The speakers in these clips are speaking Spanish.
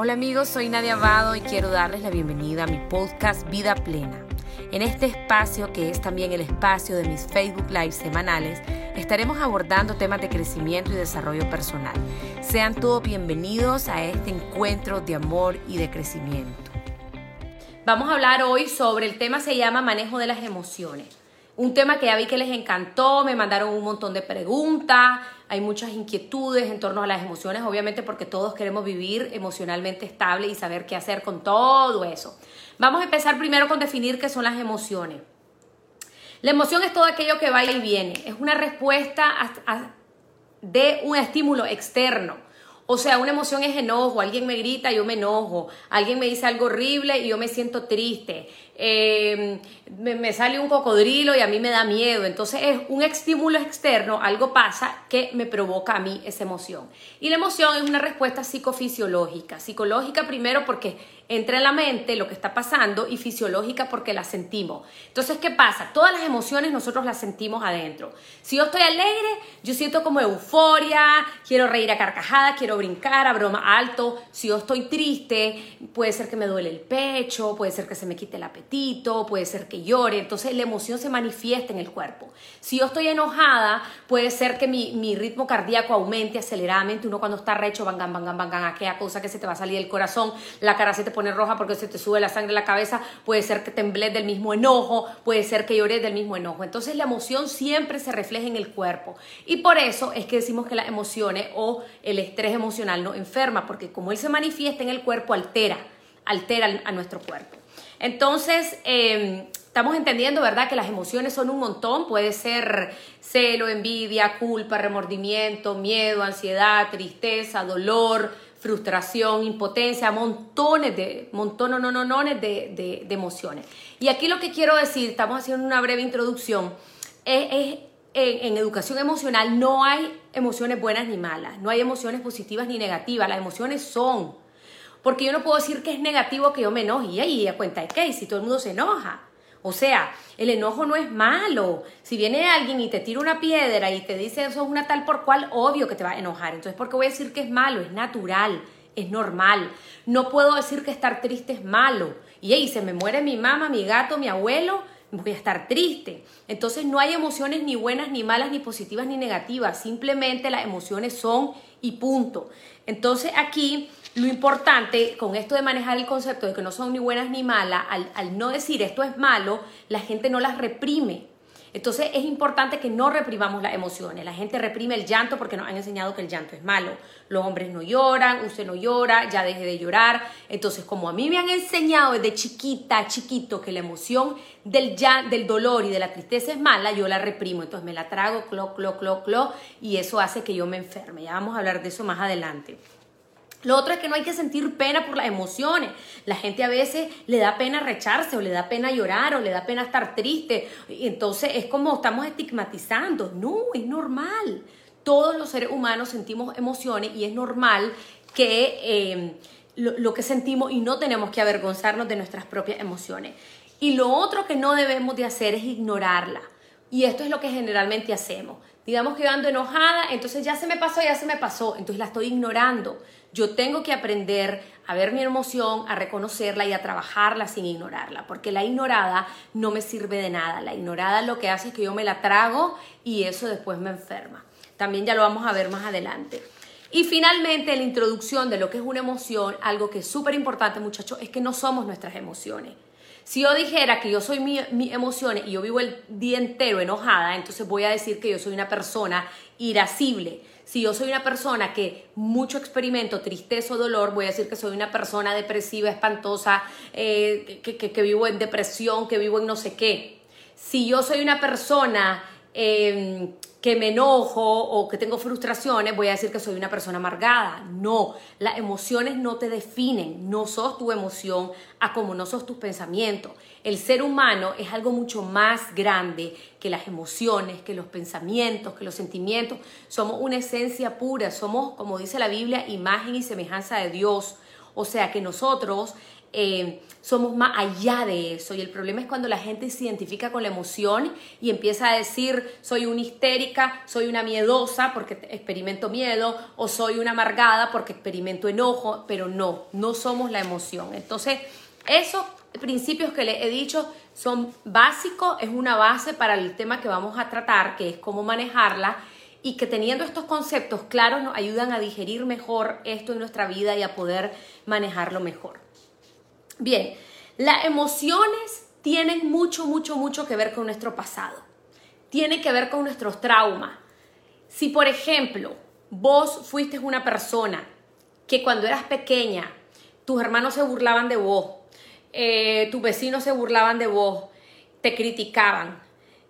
Hola amigos, soy Nadia Abado y quiero darles la bienvenida a mi podcast Vida Plena. En este espacio, que es también el espacio de mis Facebook Live semanales, estaremos abordando temas de crecimiento y desarrollo personal. Sean todos bienvenidos a este encuentro de amor y de crecimiento. Vamos a hablar hoy sobre el tema se llama manejo de las emociones. Un tema que ya vi que les encantó, me mandaron un montón de preguntas, hay muchas inquietudes en torno a las emociones, obviamente porque todos queremos vivir emocionalmente estable y saber qué hacer con todo eso. Vamos a empezar primero con definir qué son las emociones. La emoción es todo aquello que va y viene, es una respuesta de un estímulo externo. O sea, una emoción es enojo, alguien me grita, yo me enojo, alguien me dice algo horrible y yo me siento triste, eh, me, sale un cocodrilo y a mí me da miedo. Entonces es un estímulo externo, algo pasa que me provoca a mí esa emoción. Y la emoción es una respuesta psicofisiológica. Psicológica primero porque entra en la mente lo que está pasando y fisiológica porque la sentimos. Entonces, ¿qué pasa? Todas las emociones nosotros las sentimos adentro. Si yo estoy alegre, yo siento como euforia, quiero reír a carcajadas, quiero brincar a broma alto. Si yo estoy triste, puede ser que me duele el pecho, puede ser que se me quite el apetito, puede ser que llore. Entonces, la emoción se manifiesta en el cuerpo. Si yo estoy enojada, puede ser que mi, mi ritmo cardíaco aumente aceleradamente. Uno cuando está recho, vangan, vangan, vangan, aquella cosa que se te va a salir del corazón, la cara se te pone roja porque se te sube la sangre en la cabeza, puede ser que temblés del mismo enojo, puede ser que llores del mismo enojo. Entonces la emoción siempre se refleja en el cuerpo. Y por eso es que decimos que las emociones o el estrés emocional no enferma, porque como él se manifiesta en el cuerpo, altera, altera a nuestro cuerpo. Entonces, em, estamos entendiendo, ¿verdad? Que las emociones son un montón, puede ser celo, envidia, culpa, remordimiento, miedo, ansiedad, tristeza, dolor, frustración, impotencia, montones de, montones, no, no, no, de, de, de, emociones. Y aquí lo que quiero decir, estamos haciendo una breve introducción, es, en, en, educación emocional no hay emociones buenas ni malas, no hay emociones positivas ni negativas, las emociones son. Porque yo no puedo decir que es negativo que yo me enoje, y ahí a cuenta de qué, si todo el mundo se enoja. O sea, el enojo no es malo. Si viene alguien y te tira una piedra y te dice eso es una tal por cual, obvio que te va a enojar. Entonces, ¿por qué voy a decir que es malo? Es natural, es normal. No puedo decir que estar triste es malo. Y ahí se me muere mi mamá, mi gato, mi abuelo, voy a estar triste. Entonces no hay emociones ni buenas, ni malas, ni positivas, ni negativas. Simplemente las emociones son y punto. Entonces aquí lo importante con esto de manejar el concepto de que no son ni buenas ni malas, al, no decir esto es malo, la gente no las reprime. Entonces es importante que no reprimamos las emociones. La gente reprime el llanto porque nos han enseñado que el llanto es malo. Los hombres no lloran, usted no llora, ya deje de llorar. Entonces, como a mí me han enseñado desde chiquita, chiquito, que la emoción del, del dolor y de la tristeza es mala, yo la reprimo. Entonces me la trago, clo, clo, clo, clo, y eso hace que yo me enferme. Ya vamos a hablar de eso más adelante. Lo otro es que no hay que sentir pena por las emociones. La gente a veces le da pena recharse o le da pena llorar o le da pena estar triste. Entonces es como estamos estigmatizando. No, es normal. Todos los seres humanos sentimos emociones y es normal que eh, lo, lo que sentimos y no tenemos que avergonzarnos de nuestras propias emociones. Y lo otro que no debemos de hacer es ignorarla. Y esto es lo que generalmente hacemos. Digamos que yo ando enojada, entonces ya se me pasó, ya se me pasó, entonces la estoy ignorando. Yo tengo que aprender a ver mi emoción, a reconocerla y a trabajarla sin ignorarla, porque la ignorada no me sirve de nada. La ignorada lo que hace es que yo me la trago y eso después me enferma. También ya lo vamos a ver más adelante. Y finalmente, la introducción de lo que es una emoción, algo que es súper importante, muchachos, es que no somos nuestras emociones. Si yo dijera que yo soy mis mi emociones y yo vivo el día entero enojada, entonces voy a decir que yo soy una persona irascible. Si yo soy una persona que mucho experimento tristeza o dolor, voy a decir que soy una persona depresiva, espantosa, eh, que, que, vivo en depresión, que vivo en no sé qué. Si yo soy una persona eh, que me enojo o que tengo frustraciones, voy a decir que soy una persona amargada. No, las emociones no te definen, no sos tu emoción a como no sos tus pensamientos. El ser humano es algo mucho más grande que las emociones, que los pensamientos, que los sentimientos. Somos una esencia pura, somos, como dice la Biblia, imagen y semejanza de Dios. O sea que nosotros eh, somos más allá de eso. Y el problema es cuando la gente se identifica con la emoción y empieza a decir, soy una histérica, soy una miedosa porque experimento miedo, o soy una amargada porque experimento enojo, pero no, no somos la emoción. Entonces, esos principios que le he dicho son básicos, es una base para el tema que vamos a tratar, que es cómo manejarla y que teniendo estos conceptos claros nos ayudan a digerir mejor esto en nuestra vida y a poder manejarlo mejor. Bien, las emociones tienen mucho, mucho, mucho que ver con nuestro pasado. Tiene que ver con nuestros traumas. Si, por ejemplo, vos fuiste una persona que cuando eras pequeña, tus hermanos se burlaban de vos, eh, tus vecinos se burlaban de vos, te criticaban,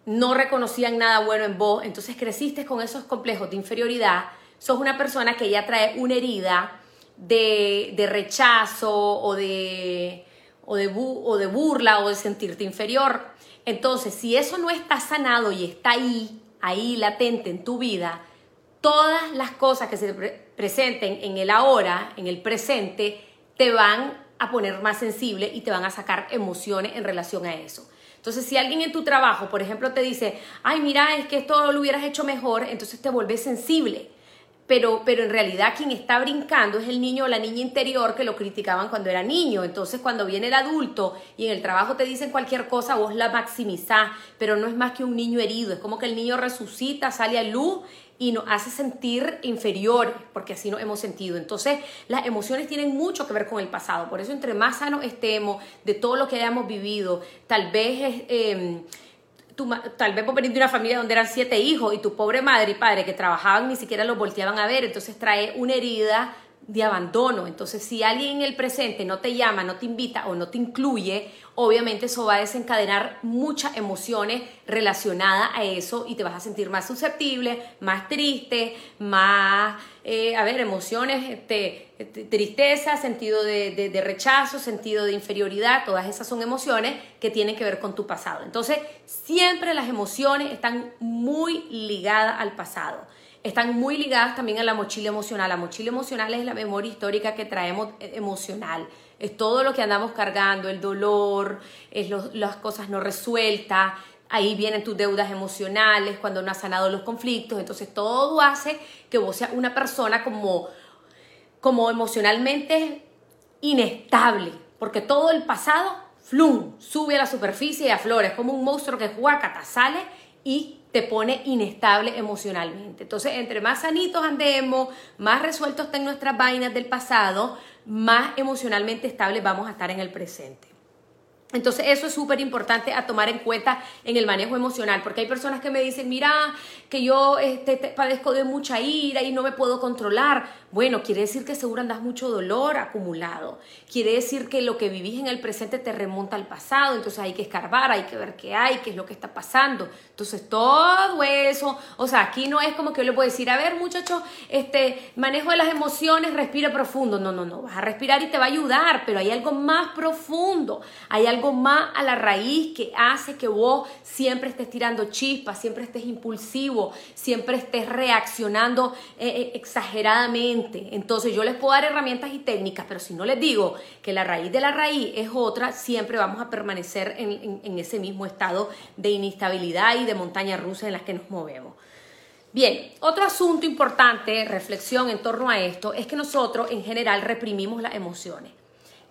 no reconocían nada bueno en vos, entonces creciste con esos complejos de inferioridad, sos una persona que ya trae una herida de, rechazo o de, o, de o de burla o de sentirte inferior. Entonces, si eso no está sanado y está ahí, ahí latente en tu vida, todas las cosas que se presenten en el ahora, en el presente, te van a poner más sensible y te van a sacar emociones en relación a eso. Entonces, si alguien en tu trabajo, por ejemplo, te dice, ay, mira, es que esto lo hubieras hecho mejor, entonces te vuelves sensible pero, pero en realidad quien está brincando es el niño o la niña interior que lo criticaban cuando era niño. Entonces cuando viene el adulto y en el trabajo te dicen cualquier cosa, vos la maximizás, pero no es más que un niño herido, es como que el niño resucita, sale a luz y nos hace sentir inferior, porque así nos hemos sentido. Entonces, las emociones tienen mucho que ver con el pasado. Por eso, entre más sanos estemos de todo lo que hayamos vivido, tal vez es... Tal vez vos venís de una familia donde eran siete hijos y tu pobre madre y padre que trabajaban ni siquiera los volteaban a ver, entonces trae una herida de abandono. Entonces, si alguien en el presente no te llama, no te invita o no te incluye, obviamente eso va a desencadenar muchas emociones relacionadas a eso y te vas a sentir más susceptible, más triste, más, eh, a ver, emociones, este, tristeza, sentido de, de rechazo, sentido de inferioridad, todas esas son emociones que tienen que ver con tu pasado. Entonces, siempre las emociones están muy ligadas al pasado están muy ligadas también a la mochila emocional. La mochila emocional es la memoria histórica que traemos eh, emocional. Es todo lo que andamos cargando, el dolor, es las cosas no resueltas. Ahí vienen tus deudas emocionales, cuando no has sanado los conflictos. Entonces todo hace que vos seas una persona como, como emocionalmente inestable. Porque todo el pasado, flum, sube a la superficie y aflora. Es como un monstruo que juega, sale y te pone inestable emocionalmente. Entonces, entre más sanitos andemos, más resueltos estén nuestras vainas del pasado, más emocionalmente estables vamos a estar en el presente. Entonces eso es súper importante a tomar en cuenta en el manejo emocional, porque hay personas que me dicen, mira, que yo este, padezco de mucha ira y no me puedo controlar. Bueno, quiere decir que seguro andas mucho dolor acumulado. Quiere decir que lo que vivís en el presente te remonta al pasado. Entonces hay que escarbar, hay que ver qué hay, qué es lo que está pasando. Entonces todo eso, o sea, aquí no es como que yo le puedo decir, a ver muchachos, este, manejo de las emociones, respira profundo. No, no, no, vas a respirar y te va a ayudar, pero hay algo más profundo. Hay algo más a la raíz que hace que vos siempre estés tirando chispas, siempre estés impulsivo, siempre estés reaccionando eh, eh, exageradamente entonces yo les puedo dar herramientas y técnicas, pero si no les digo que la raíz de la raíz es otra, siempre vamos a permanecer en, ese mismo estado de inestabilidad y de montaña rusa en las que nos movemos. Bien, otro asunto importante, reflexión en torno a esto, es que nosotros en general reprimimos las emociones.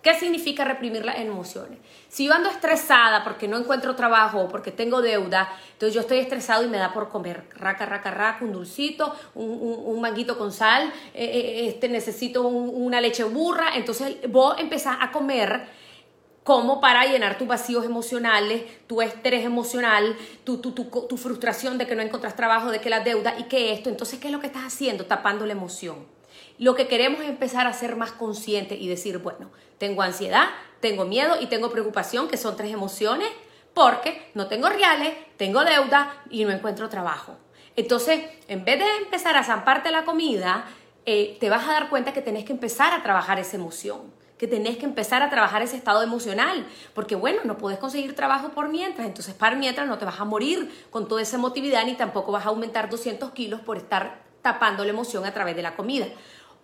¿Qué significa reprimir las emociones? Si yo ando estresada porque no encuentro trabajo o porque tengo deuda, entonces yo estoy estresado y me da por comer raca, raca, raca, un dulcito, un, manguito con sal, eh, eh, este, necesito una leche burra, entonces vos empezás a comer como para llenar tus vacíos emocionales, tu estrés emocional, tu, tu, tu, tu frustración de que no encuentras trabajo, de que la deuda y que esto. Entonces, ¿qué es lo que estás haciendo? Tapando la emoción. Lo que queremos es empezar a ser más conscientes y decir, bueno, tengo ansiedad, tengo miedo y tengo preocupación, que son tres emociones, porque no tengo reales, tengo deuda y no encuentro trabajo. Entonces, en vez de empezar a zamparte la comida, eh, te vas a dar cuenta que tenés que empezar a trabajar esa emoción, que tenés que empezar a trabajar ese estado emocional, porque bueno, no puedes conseguir trabajo por mientras, entonces para mientras no te vas a morir con toda esa emotividad ni tampoco vas a aumentar 200 kilos por estar tapando la emoción a través de la comida.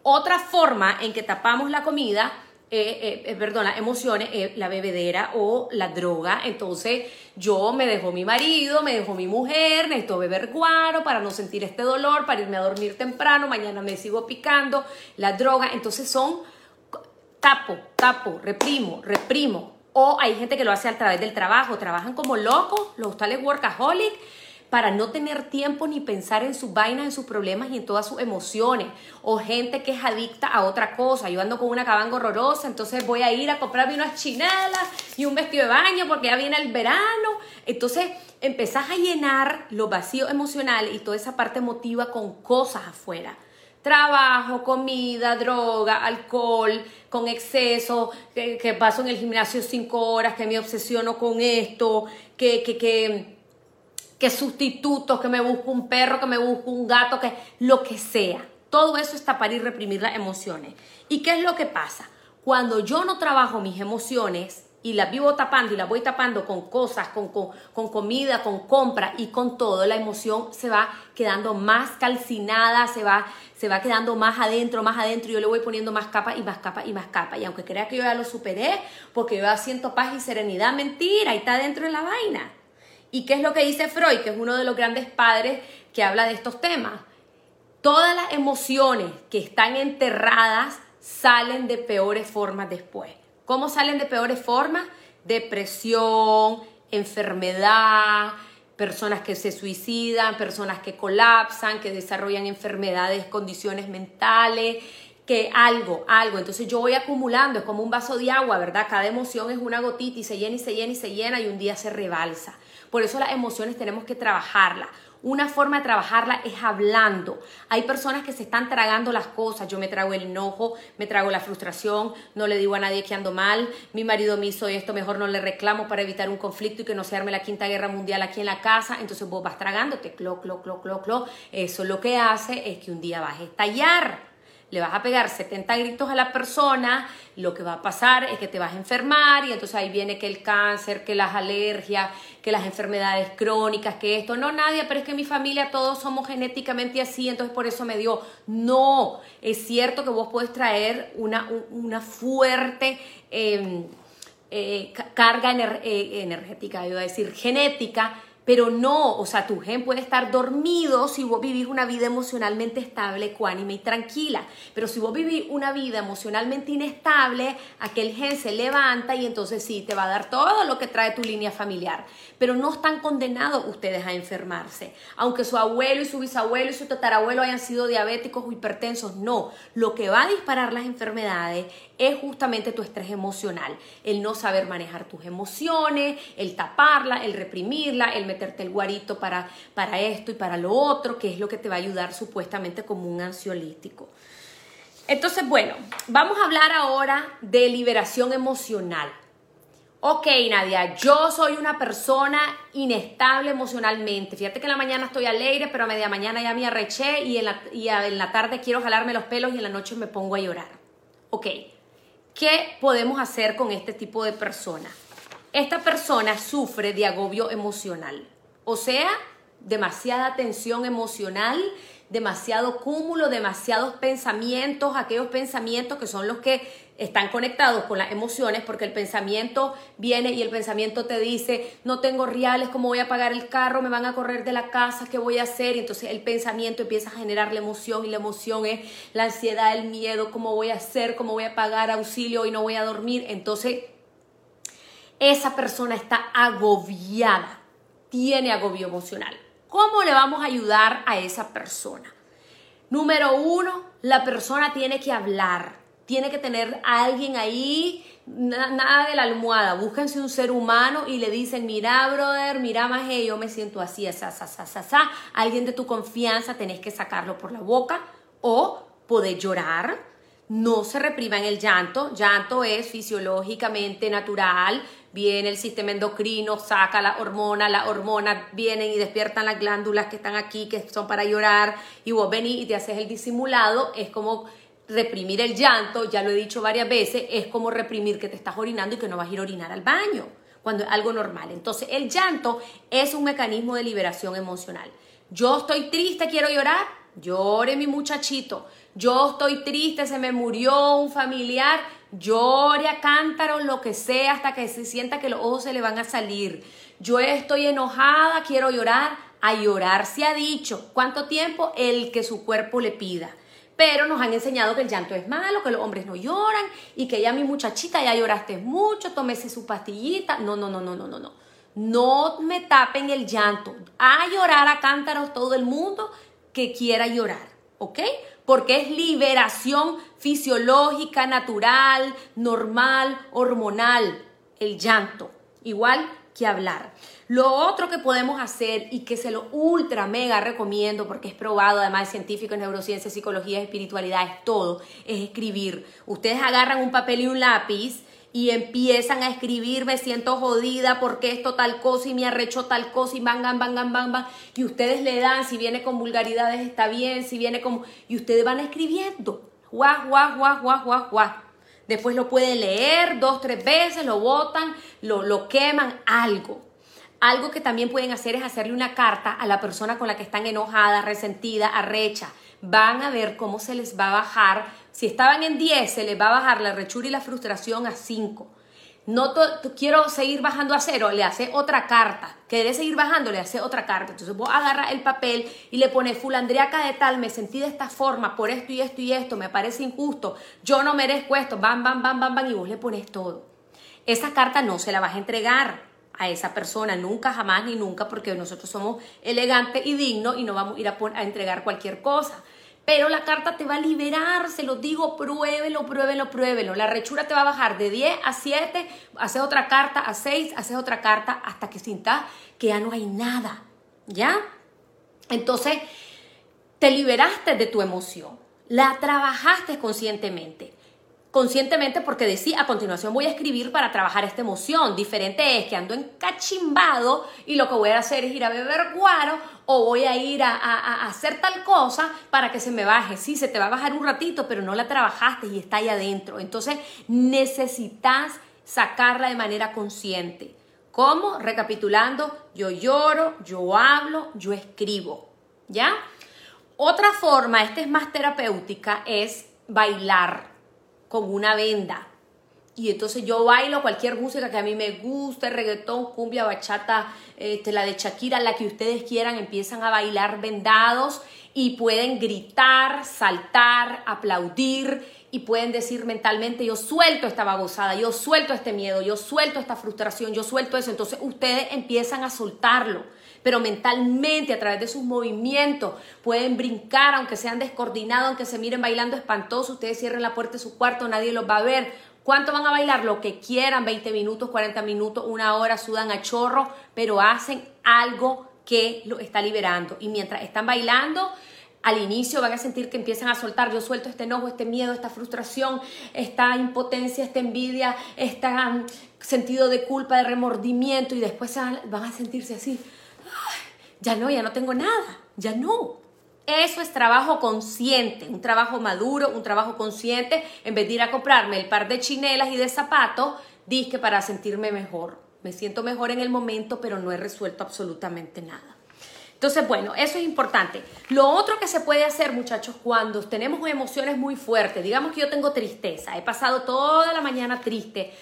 Otra forma en que tapamos la comida eh, eh, perdón, las emociones, la bebedera o la droga. Entonces yo me dejó mi marido, me dejó mi mujer, necesito beber guaro para no sentir este dolor, para irme a dormir temprano, mañana me sigo picando, la droga. Entonces son tapo, tapo, reprimo, reprimo. O hay gente que lo hace a través del trabajo, trabajan como locos, los tales workaholic para no tener tiempo ni pensar en sus vainas, en sus problemas y en todas sus emociones. O gente que es adicta a otra cosa. Yo ando con una cabanga horrorosa, entonces voy a ir a comprarme unas chinelas y un vestido de baño porque ya viene el verano. Entonces empezás a llenar los vacíos emocionales y toda esa parte emotiva con cosas afuera trabajo, comida, droga, alcohol, con exceso, que, paso en el gimnasio cinco horas, que me obsesiono con esto, que, que que sustitutos, que me busco un perro, que me busco un gato, que lo que sea. Todo eso está para ir reprimir las emociones. ¿Y qué es lo que pasa? Cuando yo no trabajo mis emociones y las vivo tapando y las voy tapando con cosas, con, con, comida, con compra y con todo, la emoción se va quedando más calcinada, se va, se va quedando más adentro, más adentro. Y yo le voy poniendo más capa y más capa y más capa. Y aunque crea que yo ya lo superé, porque yo ya siento paz y serenidad, mentira, ahí está dentro de la vaina. ¿Y qué es lo que dice Freud, que es uno de los grandes padres que habla de estos temas? Todas las emociones que están enterradas salen de peores formas después. ¿Cómo salen de peores formas? Depresión, enfermedad, personas que se suicidan, personas que colapsan, que desarrollan enfermedades, condiciones mentales, que algo, algo. Entonces yo voy acumulando, es como un vaso de agua, ¿verdad? Cada emoción es una gotita y se llena y se llena y se llena y un día se rebalsa. Por eso las emociones tenemos que trabajarlas. Una forma de trabajarla es hablando. Hay personas que se están tragando las cosas. Yo me trago el enojo, me trago la frustración, no le digo a nadie que ando mal, mi marido me hizo esto, mejor no le reclamo para evitar un conflicto y que no se arme la quinta guerra mundial aquí en la casa. Entonces vos vas tragándote, clo, clo, clo, clo, clo. Eso lo que hace es que un día vas a estallar le vas a pegar 70 gritos a la persona, lo que va a pasar es que te vas a enfermar y entonces ahí viene que el cáncer, que las alergias, que las enfermedades crónicas, que esto, no nadie, pero es que mi familia todos somos genéticamente así, entonces por eso me dio. No, es cierto que vos puedes traer una, una fuerte... Em, eh, carga eh, energética, iba a decir genética, pero no, o sea, tu gen puede estar dormido si vos vivís una vida emocionalmente estable, ecuánime y tranquila. Pero si vos vivís una vida emocionalmente inestable, aquel gen se levanta y entonces sí, te va a dar todo lo que trae tu línea familiar. Pero no están condenados ustedes a enfermarse. Aunque su abuelo y su bisabuelo y su tatarabuelo hayan sido diabéticos o hipertensos, no. Lo que va a disparar las enfermedades es justamente tu estrés emocional. El no saber manejar tus emociones, el taparla, el reprimirla, el meterte el guarito para, para esto y para lo otro, que es lo que te va a ayudar supuestamente como un ansiolítico. Entonces, bueno, vamos a hablar ahora de liberación emocional. Ok, Nadia, yo soy una persona inestable emocionalmente. Fíjate que en la mañana estoy alegre, pero a media mañana ya me arreché y en la, y en la tarde quiero jalarme los pelos y en la noche me pongo a llorar. Ok, ¿qué podemos hacer con este tipo de personas? Esta persona sufre de agobio emocional, o sea, demasiada tensión emocional, demasiado cúmulo, demasiados pensamientos, aquellos pensamientos que son los que están conectados con las emociones, porque el pensamiento viene y el pensamiento te dice, no tengo reales, ¿cómo voy a pagar el carro? Me van a correr de la casa, ¿qué voy a hacer? Y entonces el pensamiento empieza a generar la emoción y la emoción es la ansiedad, el miedo, ¿cómo voy a hacer? ¿Cómo voy a pagar auxilio y no voy a dormir? Entonces esa persona está agobiada, tiene agobio emocional. ¿Cómo le vamos a ayudar a esa persona? Número uno, la persona tiene que hablar, tiene que tener a alguien ahí, nada de la almohada, búsquense un ser humano y le dicen, mira, brother, mira, más yo me siento así, asa, asa, asa, alguien de tu confianza, tenés que sacarlo por la boca o poder llorar, no se reprima en el llanto, llanto es fisiológicamente natural, viene el sistema endocrino, saca la hormona, las hormonas vienen y despiertan las glándulas que están aquí, que son para llorar, y vos venís y te haces el disimulado, es como reprimir el llanto, ya lo he dicho varias veces, es como reprimir que te estás orinando y que no vas a ir a orinar al baño, cuando es algo normal. Entonces, el llanto es un mecanismo de liberación emocional. Yo estoy triste, quiero llorar, llore mi muchachito. Yo estoy triste, se me murió un familiar, llore a cántaros lo que sea hasta que se sienta que los ojos se le van a salir. Yo estoy enojada, quiero llorar, a llorar se ha dicho. ¿Cuánto tiempo? El que su cuerpo le pida. Pero nos han enseñado que el llanto es malo, que los hombres no lloran y que ya mi muchachita ya lloraste mucho, tómese su pastillita. No, no, no, no, no, no, no. No me tapen el llanto. A llorar a cántaros todo el mundo que quiera llorar, ¿ok? Porque es liberación fisiológica, natural, normal, hormonal, el llanto. Igual que hablar. Lo otro que podemos hacer y que se lo ultra mega recomiendo porque es probado, además científico en neurociencia, psicología, espiritualidad, es todo, es escribir. Ustedes agarran un papel y un lápiz y empiezan a escribir, me siento jodida porque esto tal cosa y me arrecho tal cosa y bang, bang, bang, bang, bang, y ustedes le dan, si viene con vulgaridades está bien, si viene como, y ustedes van escribiendo, guau, guau, guau, guau, guau, guau. Después lo pueden leer dos, tres veces, lo botan, lo, lo queman, algo. Algo que también pueden hacer es hacerle una carta a la persona con la que están enojada, resentida, arrecha. Van a ver cómo se les va a bajar si estaban en 10, se les va a bajar la rechura y la frustración a 5. No quiero seguir bajando a cero, le hace otra carta. Querés seguir bajando, le hace otra carta. Entonces vos agarras el papel y le pones fulandriaca de tal, me sentí de esta forma, por esto y esto y esto, me parece injusto, yo no merezco esto, bam, bam, bam, bam, bam, y vos le pones todo. Esa carta no se la vas a entregar a esa persona, nunca, jamás ni nunca, porque nosotros somos elegantes y dignos y no vamos a ir a, a entregar cualquier cosa. Pero la carta te va a liberar, se lo digo, pruébelo, pruébelo, pruébelo. La rechura te va a bajar de 10 a 7, haces otra carta, a 6, haces otra carta, hasta que sientas que ya no hay nada. ¿Ya? Entonces, te liberaste de tu emoción, la trabajaste conscientemente conscientemente porque decía, a continuación voy a escribir para trabajar esta emoción. Diferente es que ando encachimbado y lo que voy a hacer es ir a beber guaro o voy a ir a, hacer tal cosa para que se me baje. Sí, se te va a bajar un ratito, pero no la trabajaste y está ahí adentro. Entonces necesitas sacarla de manera consciente. ¿Cómo? Recapitulando, yo lloro, yo hablo, yo escribo. ¿Ya? Otra forma, esta es más terapéutica, es bailar con una venda. Y entonces yo bailo cualquier música que a mí me guste, reggaetón, cumbia, bachata, este, la de Shakira, la que ustedes quieran, empiezan a bailar vendados y pueden gritar, saltar, aplaudir y pueden decir mentalmente, yo suelto esta babosada, yo suelto este miedo, yo suelto esta frustración, yo suelto eso. Entonces ustedes empiezan a soltarlo pero mentalmente a través de sus movimientos pueden brincar, aunque sean descoordinados, aunque se miren bailando espantoso, ustedes cierren la puerta de su cuarto, nadie los va a ver. ¿Cuánto van a bailar? Lo que quieran, 20 minutos, 40 minutos, una hora, sudan a chorro, pero hacen algo que lo está liberando. Y mientras están bailando, al inicio van a sentir que empiezan a soltar, yo suelto este enojo, este miedo, esta frustración, esta impotencia, esta envidia, este sentido de culpa, de remordimiento y después van a sentirse así, ya no, ya no tengo nada, ya no. Eso es trabajo consciente, un trabajo maduro, un trabajo consciente, en vez de ir a comprarme el par de chinelas y de zapatos, dije para sentirme mejor. Me siento mejor en el momento, pero no he resuelto absolutamente nada. Entonces, bueno, eso es importante. Lo otro que se puede hacer, muchachos, cuando tenemos emociones muy fuertes, digamos que yo tengo tristeza, he pasado toda la mañana triste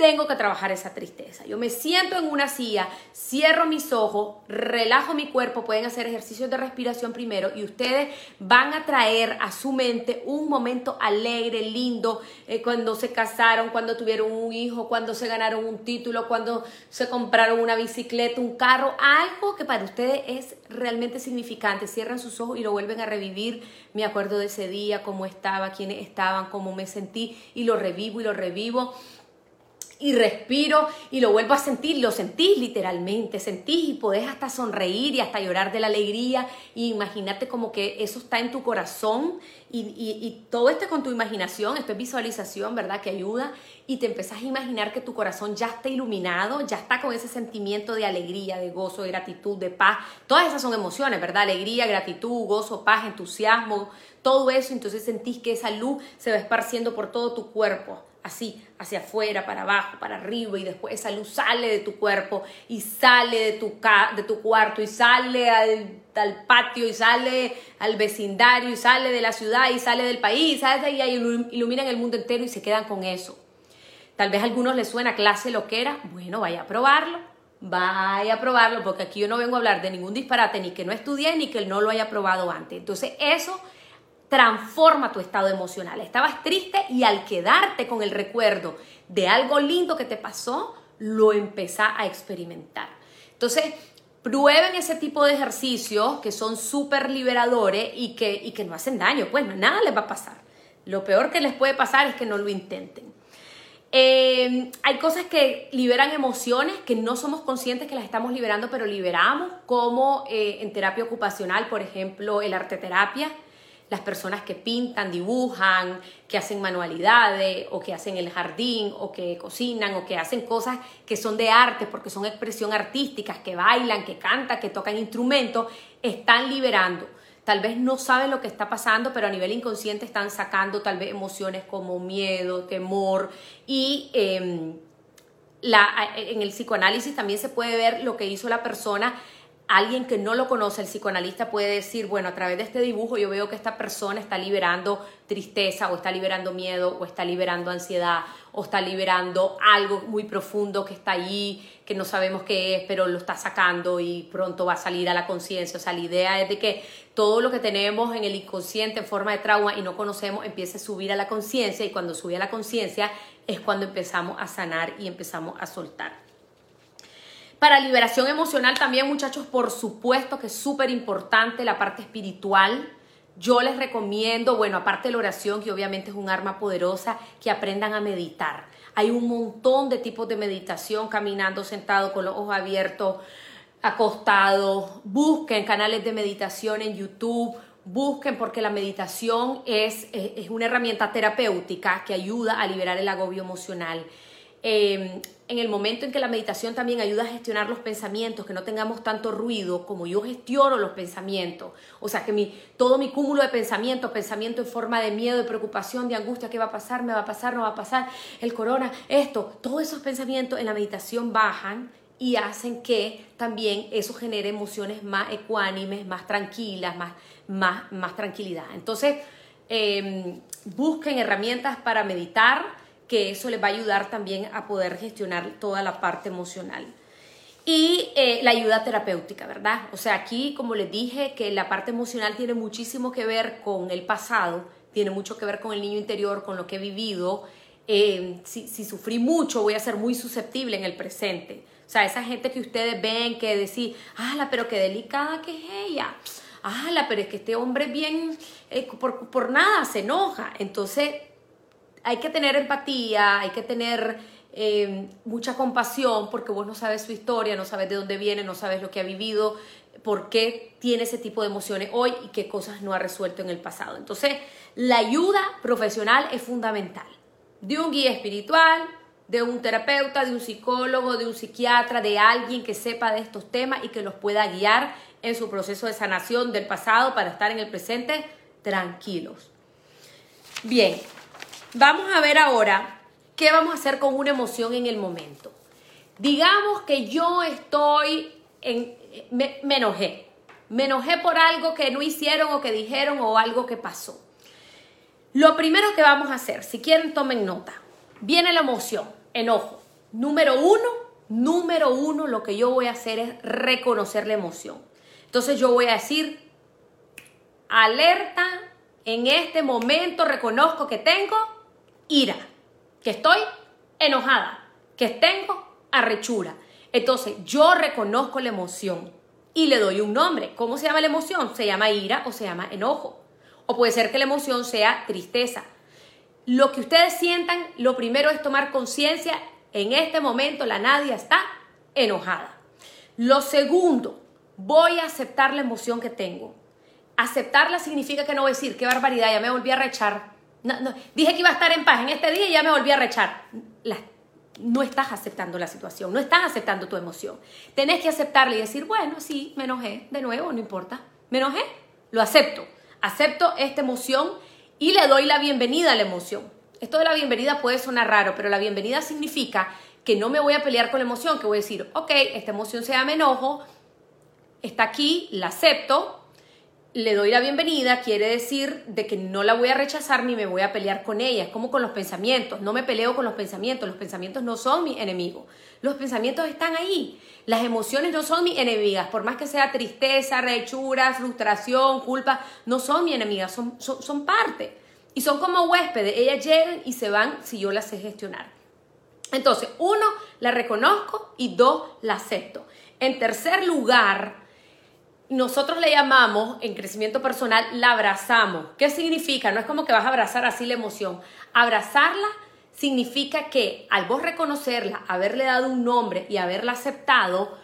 tengo que trabajar esa tristeza. Yo me siento en una silla, cierro mis ojos, relajo mi cuerpo, pueden hacer ejercicios de respiración primero y ustedes van a traer a su mente un momento alegre, lindo, eh, cuando se casaron, cuando tuvieron un hijo, cuando se ganaron un título, cuando se compraron una bicicleta, un carro, algo que para ustedes es realmente significante. Cierran sus ojos y lo vuelven a revivir. Me acuerdo de ese día, cómo estaba, quiénes estaban, cómo me sentí y lo revivo y lo revivo y respiro y lo vuelvo a sentir, lo sentís literalmente, sentís y podés hasta sonreír y hasta llorar de la alegría y imagínate como que eso está en tu corazón y, y, todo esto con tu imaginación, esto es visualización, ¿verdad? Que ayuda y te empezás a imaginar que tu corazón ya está iluminado, ya está con ese sentimiento de alegría, de gozo, de gratitud, de paz. Todas esas son emociones, ¿verdad? Alegría, gratitud, gozo, paz, entusiasmo, todo eso, entonces sentís que esa luz se va esparciendo por todo tu cuerpo así, hacia afuera, para abajo, para arriba, y después esa luz sale de tu cuerpo y sale de tu, de tu cuarto y sale al, al, patio y sale al vecindario y sale de la ciudad y sale del país, ¿sabes? Y ahí iluminan el mundo entero y se quedan con eso. Tal vez a algunos les suena clase lo que era, bueno, vaya a probarlo, vaya a probarlo, porque aquí yo no vengo a hablar de ningún disparate, ni que no estudié, ni que no lo haya probado antes. Entonces eso transforma tu estado emocional. Estabas triste y al quedarte con el recuerdo de algo lindo que te pasó, lo empezás a experimentar. Entonces, prueben ese tipo de ejercicios que son súper liberadores y que, y que no hacen daño. Pues nada les va a pasar. Lo peor que les puede pasar es que no lo intenten. Eh, hay cosas que liberan emociones que no somos conscientes que las estamos liberando, pero liberamos, como eh, en terapia ocupacional, por ejemplo, el arte terapia las personas que pintan, dibujan, que hacen manualidades o que hacen el jardín o que cocinan o que hacen cosas que son de arte porque son expresión artísticas, que bailan, que cantan, que tocan instrumentos, están liberando. Tal vez no saben lo que está pasando, pero a nivel inconsciente están sacando tal vez emociones como miedo, temor y... Em, en el psicoanálisis también se puede ver lo que hizo la persona alguien que no lo conoce, el psicoanalista puede decir, bueno, a través de este dibujo yo veo que esta persona está liberando tristeza o está liberando miedo o está liberando ansiedad o está liberando algo muy profundo que está ahí, que no sabemos qué es, pero lo está sacando y pronto va a salir a la conciencia. O sea, la idea es de que todo lo que tenemos en el inconsciente en forma de trauma y no conocemos empiece a subir a la conciencia y cuando sube a la conciencia es cuando empezamos a sanar y empezamos a soltar. Para liberación emocional también, muchachos, por supuesto que es súper importante la parte espiritual. Yo les recomiendo, bueno, aparte de la oración, que obviamente es un arma poderosa, que aprendan a meditar. Hay un montón de tipos de meditación, caminando, sentado, con los ojos abiertos, acostados. Busquen canales de meditación en YouTube. Busquen porque la meditación es, es una herramienta terapéutica que ayuda a liberar el agobio emocional. Em, en el momento en que la meditación también ayuda a gestionar los pensamientos, que no tengamos tanto ruido, como yo gestiono los pensamientos, o sea, que mi, todo mi cúmulo de pensamientos, pensamiento en forma de miedo, de preocupación, de angustia, ¿qué va a pasar? ¿Me va a pasar? ¿No va a pasar? El corona, esto, todos esos pensamientos en la meditación bajan y hacen que también eso genere emociones más ecuánimes, más tranquilas, más, más, más tranquilidad. Entonces, em, busquen herramientas para meditar, que eso les va a ayudar también a poder gestionar toda la parte emocional. Y eh, la ayuda terapéutica, ¿verdad? O sea, aquí, como les dije, que la parte emocional tiene muchísimo que ver con el pasado, tiene mucho que ver con el niño interior, con lo que he vivido. Eh, si, si, sufrí mucho, voy a ser muy susceptible en el presente. O sea, esa gente que ustedes ven que decís, ¡Hala, pero qué delicada que es ella! ¡Hala, pero es que este hombre bien, eh, por, por nada se enoja! Entonces, hay que tener empatía, hay que tener eh, mucha compasión porque vos no sabes su historia, no sabes de dónde viene, no sabes lo que ha vivido, por qué tiene ese tipo de emociones hoy y qué cosas no ha resuelto en el pasado. Entonces, la ayuda profesional es fundamental. De un guía espiritual, de un terapeuta, de un psicólogo, de un psiquiatra, de alguien que sepa de estos temas y que los pueda guiar en su proceso de sanación del pasado para estar en el presente tranquilos. Bien, Vamos a ver ahora qué vamos a hacer con una emoción en el momento. Digamos que yo estoy en... Me, enojé. Me enojé por algo que no hicieron o que dijeron o algo que pasó. Lo primero que vamos a hacer, si quieren tomen nota, viene la emoción, enojo. Número uno, número uno, lo que yo voy a hacer es reconocer la emoción. Entonces yo voy a decir, alerta, en este momento reconozco que tengo ira, que estoy enojada, que tengo arrechura. Entonces yo reconozco la emoción y le doy un nombre. ¿Cómo se llama la emoción? Se llama ira o se llama enojo. O puede ser que la emoción sea tristeza. Lo que ustedes sientan, lo primero es tomar conciencia. En este momento la Nadia está enojada. Lo segundo, voy a aceptar la emoción que tengo. Aceptarla significa que no voy a decir, qué barbaridad, ya me volví a rechar no, dije que iba a estar en paz en este día y ya me volví a rechar. no estás aceptando la situación, no estás aceptando tu emoción. Tenés que aceptarla y decir, bueno, sí, me enojé, de nuevo, no importa. Me enojé, lo acepto. Acepto esta emoción y le doy la bienvenida a la emoción. Esto de la bienvenida puede sonar raro, pero la bienvenida significa que no me voy a pelear con la emoción, que voy a decir, ok, esta emoción se llama enojo, está aquí, la acepto, le doy la bienvenida, quiere decir de que no la voy a rechazar ni me voy a pelear con ella. Es como con los pensamientos, no me peleo con los pensamientos, los pensamientos no son mi enemigo. Los pensamientos están ahí. Las emociones no son mis enemigas, por más que sea tristeza, rechura, frustración, culpa, no son mi enemigas, son, son, son parte. Y son como huéspedes, ellas llegan y se van si yo las sé gestionar. Entonces, uno, la reconozco y dos, la acepto. En tercer lugar, nosotros le llamamos en crecimiento personal, la abrazamos. ¿Qué significa? No es como que vas a abrazar así la emoción. Abrazarla significa que al vos reconocerla, haberle dado un nombre y haberla aceptado,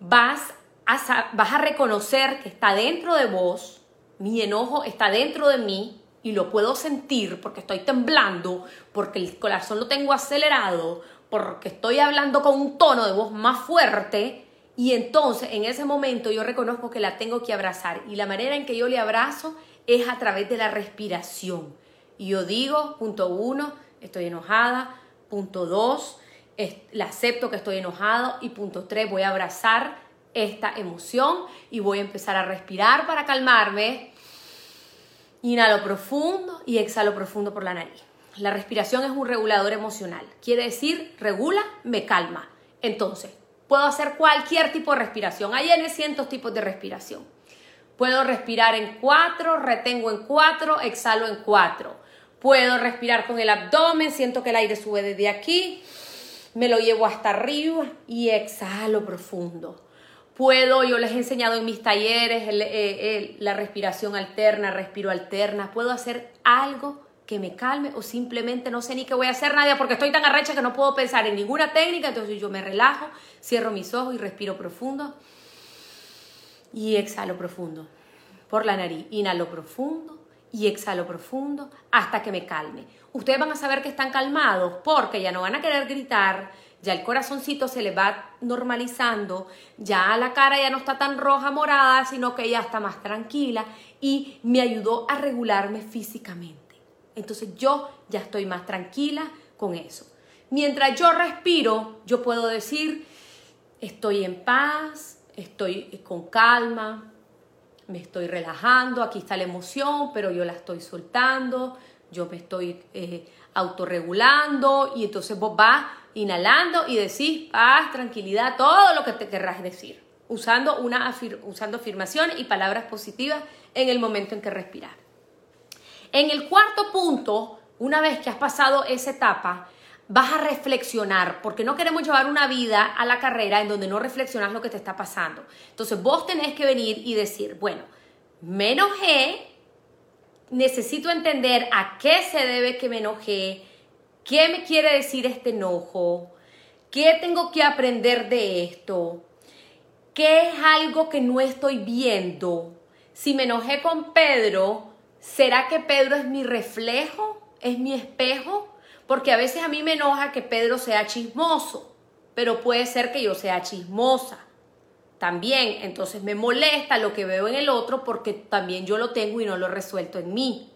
vas a, vas a reconocer que está dentro de vos, mi enojo está dentro de mí y lo puedo sentir porque estoy temblando, porque el corazón lo tengo acelerado, porque estoy hablando con un tono de voz más fuerte y entonces en ese momento yo reconozco que la tengo que abrazar. Y la manera en que yo le abrazo es a través de la respiración. Y yo digo, punto uno, estoy enojada. Punto dos, la acepto que estoy enojado. Y punto tres, voy a abrazar esta emoción y voy a empezar a respirar para calmarme. Inhalo profundo y exhalo profundo por la nariz. La respiración es un regulador emocional. Quiere decir, regula, me calma. Entonces, Puedo hacer cualquier tipo de respiración. Hay N cientos tipos de respiración. Puedo respirar en cuatro, retengo en cuatro, exhalo en cuatro. Puedo respirar con el abdomen, siento que el aire sube desde aquí, me lo llevo hasta arriba y exhalo profundo. Puedo, yo les he enseñado en mis talleres eh, la respiración alterna, respiro alterna. Puedo hacer algo que me calme o simplemente no sé ni qué voy a hacer, nadie porque estoy tan arrecha que no puedo pensar en ninguna técnica, entonces yo me relajo, cierro mis ojos y respiro profundo y exhalo profundo por la nariz, inhalo profundo y exhalo profundo hasta que me calme. Ustedes van a saber que están calmados porque ya no van a querer gritar, ya el corazoncito se les va normalizando, ya la cara ya no está tan roja morada, sino que ya está más tranquila y me ayudó a regularme físicamente. Entonces yo ya estoy más tranquila con eso. Mientras yo respiro, yo puedo decir, estoy en paz, estoy con calma, me estoy relajando, aquí está la emoción, pero yo la estoy soltando, yo me estoy eh, autorregulando y entonces vos vas inhalando y decís paz, tranquilidad, todo lo que te querrás decir, usando, una usando afirmaciones y palabras positivas en el momento en que respiras. En el cuarto punto, una vez que has pasado esa etapa, vas a reflexionar, porque no queremos llevar una vida a la carrera en donde no reflexionas lo que te está pasando. Entonces vos tenés que venir y decir, bueno, me enojé, necesito entender a qué se debe que me enojé, qué me quiere decir este enojo, qué tengo que aprender de esto, qué es algo que no estoy viendo. Si me enojé con Pedro, ¿será que Pedro es mi reflejo? ¿Es mi espejo? Porque a veces a mí me enoja que Pedro sea chismoso, pero puede ser que yo sea chismosa. También, entonces me molesta lo que veo en el otro porque también yo lo tengo y no lo he resuelto en mí.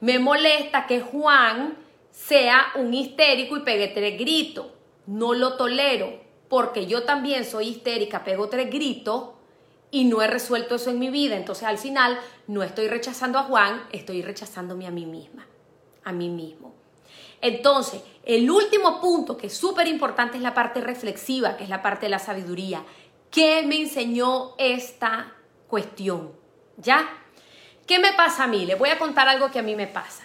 Me molesta que Juan sea un histérico y pegue tres gritos. No lo tolero porque yo también soy histérica, pego tres gritos y no he resuelto eso en mi vida. Entonces al final no estoy rechazando a Juan, estoy rechazándome a mí misma, a mí mismo. Entonces, el último punto que es súper importante es la parte reflexiva, que es la parte de la sabiduría. ¿Qué me enseñó esta cuestión? ¿Ya? ¿Qué me pasa a mí? Les voy a contar algo que a mí me pasa.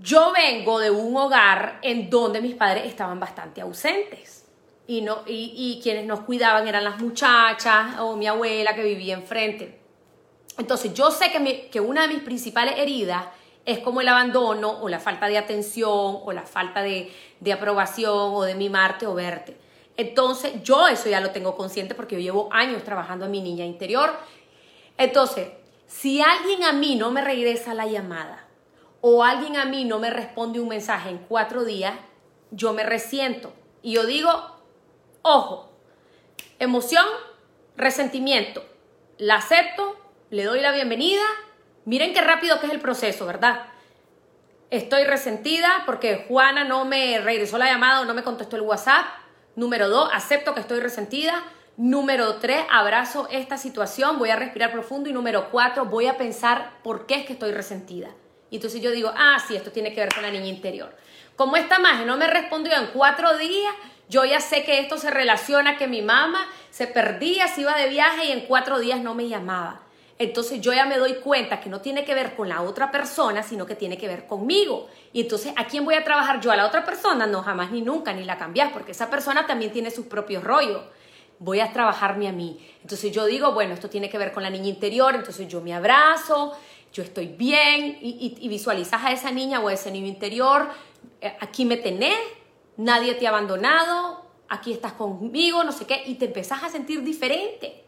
Yo vengo de un hogar en donde mis padres estaban bastante ausentes y, no, y, quienes nos cuidaban eran las muchachas o mi abuela que vivía enfrente. Entonces yo sé que, que una de mis principales heridas es como el abandono o la falta de atención o la falta de, de aprobación o de mimarte o verte. Entonces yo eso ya lo tengo consciente porque yo llevo años trabajando en mi niña interior. Entonces, si alguien a mí no me regresa la llamada o alguien a mí no me responde un mensaje en cuatro días, yo me resiento. Y yo digo, Ojo, emoción, resentimiento. La acepto, le doy la bienvenida. Miren qué rápido que es el proceso, ¿verdad? estoy resentida porque Juana no me regresó la llamada o no me contestó el WhatsApp. Número dos, acepto que estoy resentida. Número tres, abrazo esta situación, voy a respirar profundo. Y número cuatro, voy a pensar por qué es que estoy resentida. Y entonces yo digo, ah, sí, esto tiene que ver con la niña interior. Como esta magia no me respondió en cuatro días, yo ya sé que esto se relaciona que mi mamá se perdía, se iba de viaje y en cuatro días no me llamaba. Entonces yo ya me doy cuenta que no tiene que ver con la otra persona, sino que tiene que ver conmigo. Y entonces, ¿a quién voy a trabajar yo? A la otra persona, no, jamás ni nunca, ni la cambias, porque esa persona también tiene sus propios rollos. Voy a trabajarme a mí. Entonces yo digo, bueno, esto tiene que ver con la niña interior, entonces yo me abrazo, yo estoy bien y, y visualizas a esa niña o a ese niño interior, eh, aquí me tenés, nadie te ha abandonado, aquí estás conmigo, no sé qué, y te empezás a sentir diferente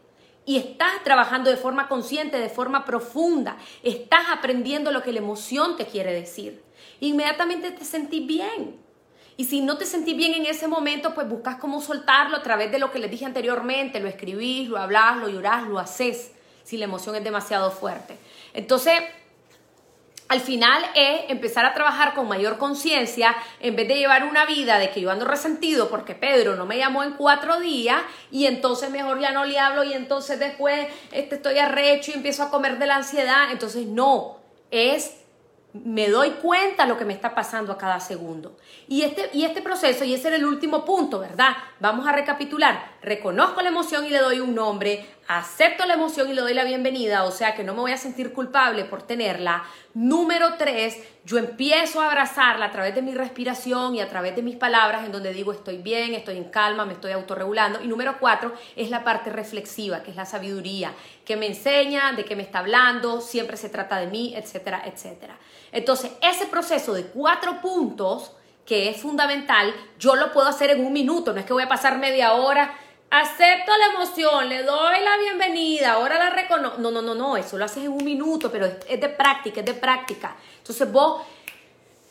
y estás trabajando de forma consciente, de forma profunda, estás aprendiendo lo que la emoción te quiere decir. Inmediatamente te sentís bien. Y si no te sentís bien en ese momento, pues buscas cómo soltarlo a través de lo que les dije anteriormente, lo escribís, lo hablas, lo llorás, lo haces, si la emoción es demasiado fuerte. Entonces, al final es empezar a trabajar con mayor conciencia en vez de llevar una vida de que yo ando resentido porque Pedro no me llamó en cuatro días y entonces mejor ya no le hablo y entonces después este, estoy arrecho y empiezo a comer de la ansiedad. Entonces no, es me doy cuenta lo que me está pasando a cada segundo. Y este, y este proceso, y ese era el último punto, ¿verdad? Vamos a recapitular. Reconozco la emoción y le doy un nombre, acepto la emoción y le doy la bienvenida, o sea que no me voy a sentir culpable por tenerla. Número tres, yo empiezo a abrazarla a través de mi respiración y a través de mis palabras en donde digo estoy bien, estoy en calma, me estoy autorregulando. Y número cuatro es la parte reflexiva, que es la sabiduría, que me enseña de qué me está hablando, siempre se trata de mí, etcétera, etcétera. Entonces, ese proceso de cuatro puntos, que es fundamental, yo lo puedo hacer en un minuto, no es que voy a pasar media hora acepto la emoción, le doy la bienvenida, ahora la reconozco. No, no, no, no, eso lo haces en un minuto, pero es de práctica, es de práctica. Entonces vos,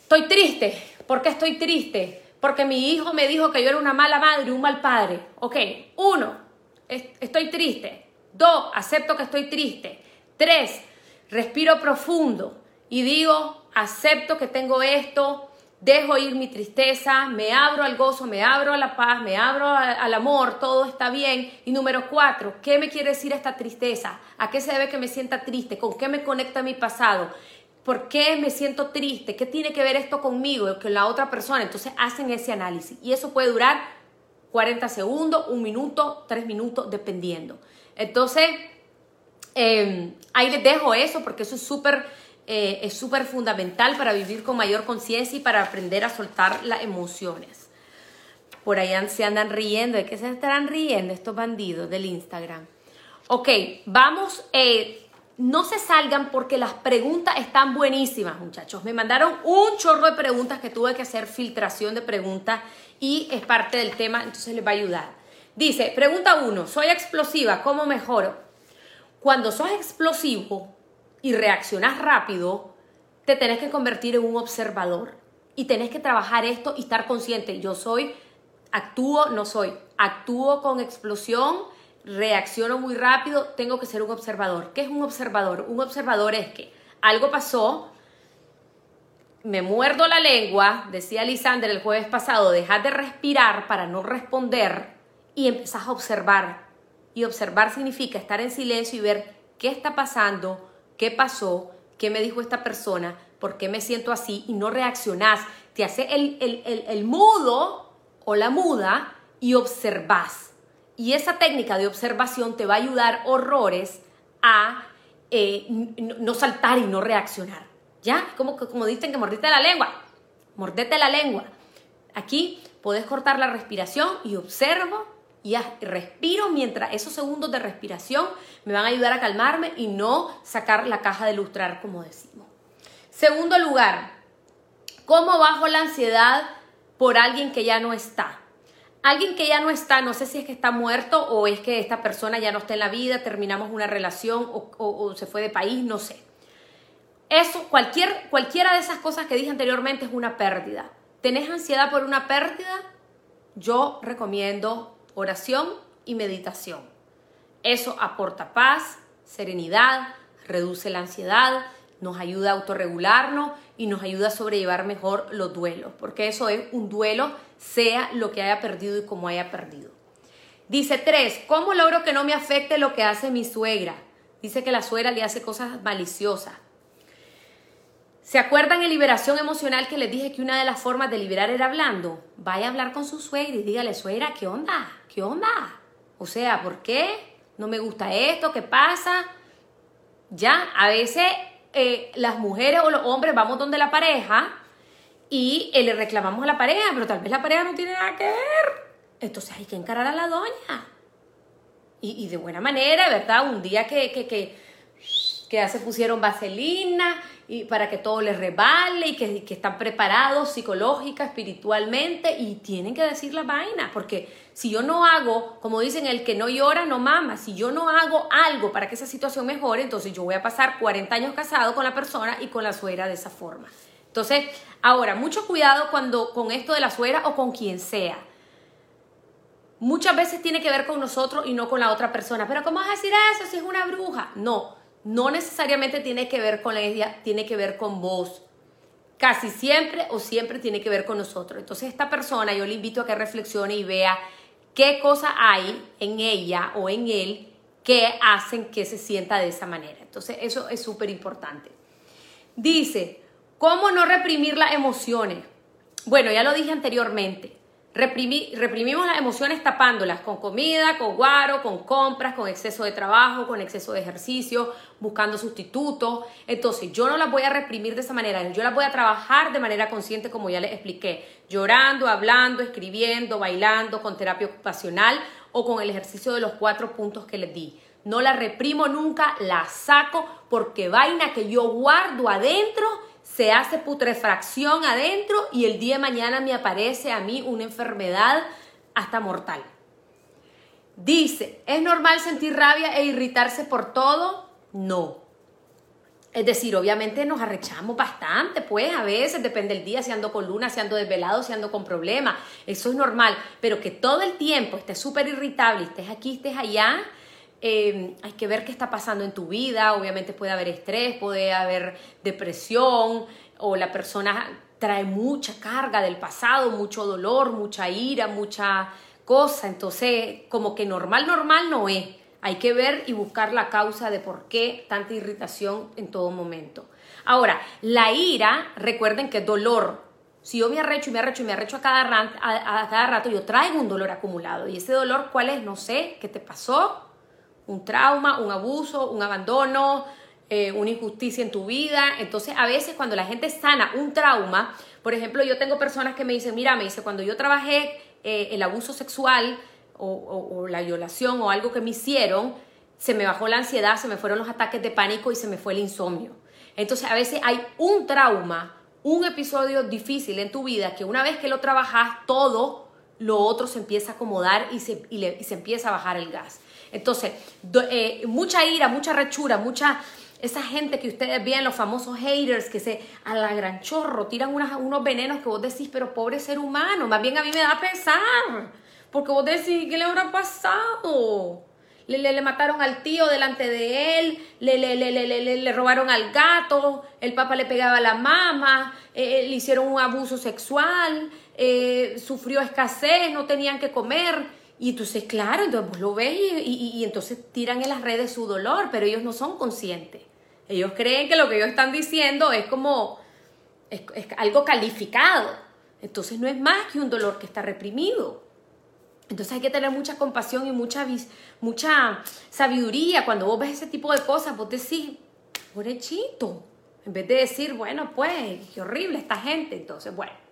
estoy triste. ¿Por qué estoy triste? Porque mi hijo me dijo que yo era una mala madre, un mal padre. Ok, uno, estoy triste. Dos, acepto que estoy triste. Tres, respiro profundo y digo, acepto que tengo esto, dejo ir mi tristeza, me abro al gozo, me abro a la paz, me abro al amor, todo está bien. Y número cuatro, ¿qué me quiere decir esta tristeza? ¿A qué se debe que me sienta triste? ¿Con qué me conecta mi pasado? ¿Por qué me siento triste? ¿Qué tiene que ver esto conmigo, con la otra persona? Entonces hacen ese análisis y eso puede durar 40 segundos, un minuto, tres minutos, dependiendo. Entonces, em, ahí les dejo eso porque eso es súper eh, es súper fundamental para vivir con mayor conciencia y para aprender a soltar las emociones. Por ahí se andan riendo, ¿de qué se estarán riendo estos bandidos del Instagram? Ok, vamos, eh, no se salgan porque las preguntas están buenísimas, muchachos. Me mandaron un chorro de preguntas que tuve que hacer filtración de preguntas y es parte del tema, entonces les va a ayudar. Dice, pregunta uno, soy explosiva, ¿cómo mejoro? Cuando sos explosivo, y reaccionas rápido, te tenés que convertir en un observador y tenés que trabajar esto y estar consciente. Yo soy, actúo, no soy, actúo con explosión, reacciono muy rápido, tengo que ser un observador. ¿Qué es un observador? Un observador es que algo pasó, me muerdo la lengua, decía Lisander el jueves pasado, dejas de respirar para no responder y empezás a observar. Y observar significa estar en silencio y ver qué está pasando, qué pasó, qué me dijo esta persona, por qué me siento así y no reaccionás. Te hace el, el, mudo o la muda y observás. Y esa técnica de observación te va a ayudar horrores a eh, no saltar y no reaccionar. ¿Ya? Como, como dicen que mordiste la lengua. Mordete la lengua. Aquí puedes cortar la respiración y observo y respiro mientras esos segundos de respiración me van a ayudar a calmarme y no sacar la caja de lustrar, como decimos. Segundo lugar, ¿cómo bajo la ansiedad por alguien que ya no está? Alguien que ya no está, no sé si es que está muerto o es que esta persona ya no está en la vida, terminamos una relación o, o se fue de país, no sé. Eso, cualquier, cualquiera de esas cosas que dije anteriormente es una pérdida. ¿Tenés ansiedad por una pérdida? Yo recomiendo oración y meditación. Eso aporta paz, serenidad, reduce la ansiedad nos ayuda a autorregularnos y nos ayuda a sobrellevar mejor los duelos, porque eso es un duelo, sea lo que haya perdido y como haya perdido. Dice tres, ¿cómo logro que no me afecte lo que hace mi suegra? Dice que la suegra le hace cosas maliciosas. ¿Se acuerdan en liberación emocional que les dije que una de las formas de liberar era hablando? Vaya a hablar con su suegra y dígale, suegra, ¿qué onda? ¿Qué onda? O sea, ¿por qué? ¿No me gusta esto? ¿Qué pasa? Ya, a veces eh, las mujeres o los hombres vamos donde la pareja y eh, le reclamamos a la pareja, pero tal vez la pareja no tiene nada que ver. Entonces hay que encarar a la doña. Y, de buena manera, ¿verdad? Un día que, que, que, que ya se pusieron vaselina y para que todo les rebale y que, que, están preparados psicológica, espiritualmente y tienen que decir la vaina, porque si yo no hago, como dicen, el que no llora no mama, si yo no hago algo para que esa situación mejore, entonces yo voy a pasar 40 años casado con la persona y con la suegra de esa forma. Entonces, ahora, mucho cuidado cuando con esto de la suegra o con quien sea. Muchas veces tiene que ver con nosotros y no con la otra persona. Pero ¿cómo vas a decir eso si es una bruja? No, no necesariamente tiene que ver con ella, tiene que ver con vos. Casi siempre o siempre tiene que ver con nosotros. Entonces esta persona yo le invito a que reflexione y vea qué cosa hay en ella o en él que hacen que se sienta de esa manera. Entonces eso es súper importante. Dice, ¿cómo no reprimir las emociones? Bueno, ya lo dije anteriormente reprimimos las emociones tapándolas con comida, con guaro, con compras, con exceso de trabajo, con exceso de ejercicio, buscando sustitutos. Entonces, yo no las voy a reprimir de esa manera, yo las voy a trabajar de manera consciente, como ya les expliqué, llorando, hablando, escribiendo, bailando, con terapia ocupacional o con el ejercicio de los cuatro puntos que les di. No la reprimo nunca, la saco porque vaina que yo guardo adentro se hace putrefacción adentro y el día de mañana me aparece a mí una enfermedad hasta mortal. Dice, ¿es normal sentir rabia e irritarse por todo? No. Es decir, obviamente nos arrechamos bastante, pues a veces, depende del día, si ando con luna, si ando desvelado, si ando con problemas, eso es normal, pero que todo el tiempo estés súper irritable, estés aquí, estés allá, Em, hay que ver qué está pasando en tu vida, obviamente puede haber estrés, puede haber depresión o la persona trae mucha carga del pasado, mucho dolor, mucha ira, mucha cosa, entonces como que normal, normal no es. Hay que ver y buscar la causa de por qué tanta irritación en todo momento. Ahora, la ira, recuerden que es dolor. Si yo me arrecho y me arrecho y me arrecho a cada, a cada rato, yo traigo un dolor acumulado. ¿Y ese dolor cuál es? No sé, ¿qué te pasó? Un trauma, un abuso, un abandono, eh, una injusticia en tu vida. Entonces, a veces cuando la gente sana un trauma, por ejemplo, yo tengo personas que me dicen, mira, me dice, cuando yo trabajé eh, el abuso sexual o, la violación o algo que me hicieron, se me bajó la ansiedad, se me fueron los ataques de pánico y se me fue el insomnio. Entonces, a veces hay un trauma, un episodio difícil en tu vida que una vez que lo trabajas, todo lo otro se empieza a acomodar y se, y se empieza a bajar el gas. Entonces, eh, mucha ira, mucha rechura, mucha... Esa gente que ustedes ven, los famosos haters, que se a gran chorro tiran unos venenos que vos decís, pero pobre ser humano, más bien a mí me da pesar, porque vos decís, ¿qué le habrá pasado? Le, le, mataron al tío delante de él, le, le, le, le, robaron al gato, el papá le pegaba a la mamá, eh, eh, le hicieron un abuso sexual, sufrió escasez, no tenían que comer. Y entonces, claro, entonces vos lo ves y, entonces tiran en las redes su dolor, pero ellos no son conscientes. Ellos creen que lo que ellos están diciendo es como es, algo calificado. Entonces no es más que un dolor que está reprimido. Entonces hay que tener mucha compasión y mucha, mucha sabiduría. Cuando vos ves ese tipo de cosas, vos decís, pobrecito. En vez de decir, bueno, pues, qué horrible esta gente. Entonces, bueno.